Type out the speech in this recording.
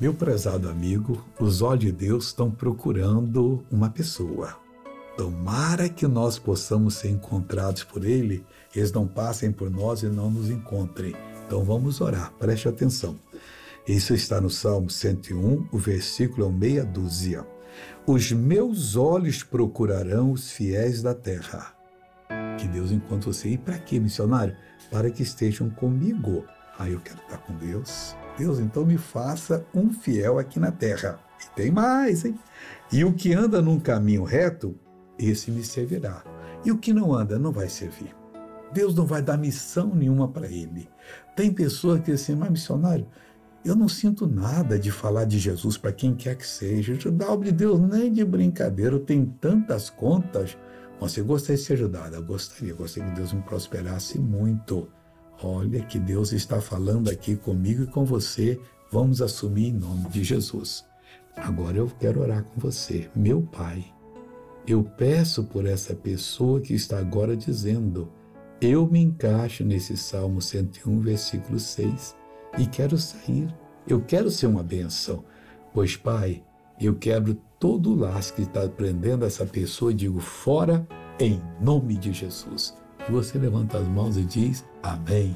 Meu prezado amigo, os olhos de Deus estão procurando uma pessoa. Tomara que nós possamos ser encontrados por Ele, eles não passem por nós e não nos encontrem. Então vamos orar, preste atenção. Isso está no Salmo 101, o versículo é meia dúzia. Os meus olhos procurarão os fiéis da terra. Que Deus encontre você. E para quê, missionário? Para que estejam comigo. Ah, eu quero estar com Deus. Deus, então me faça um fiel aqui na terra. E tem mais, hein? E o que anda num caminho reto, esse me servirá. E o que não anda, não vai servir. Deus não vai dar missão nenhuma para ele. Tem pessoas que dizem, mas missionário, eu não sinto nada de falar de Jesus para quem quer que seja. Ajudar de Deus nem de brincadeira. Eu tenho tantas contas. Você gostaria de ser ajudado? Eu gostaria. Gostaria que Deus me prosperasse muito. Olha que Deus está falando aqui comigo e com você. Vamos assumir em nome de Jesus. Agora eu quero orar com você. Meu Pai, eu peço por essa pessoa que está agora dizendo: Eu me encaixo nesse Salmo 101, versículo 6 e quero sair. Eu quero ser uma benção. Pois, Pai, eu quebro todo o laço que está prendendo essa pessoa e digo: fora em nome de Jesus. Você levanta as mãos e diz: Amém.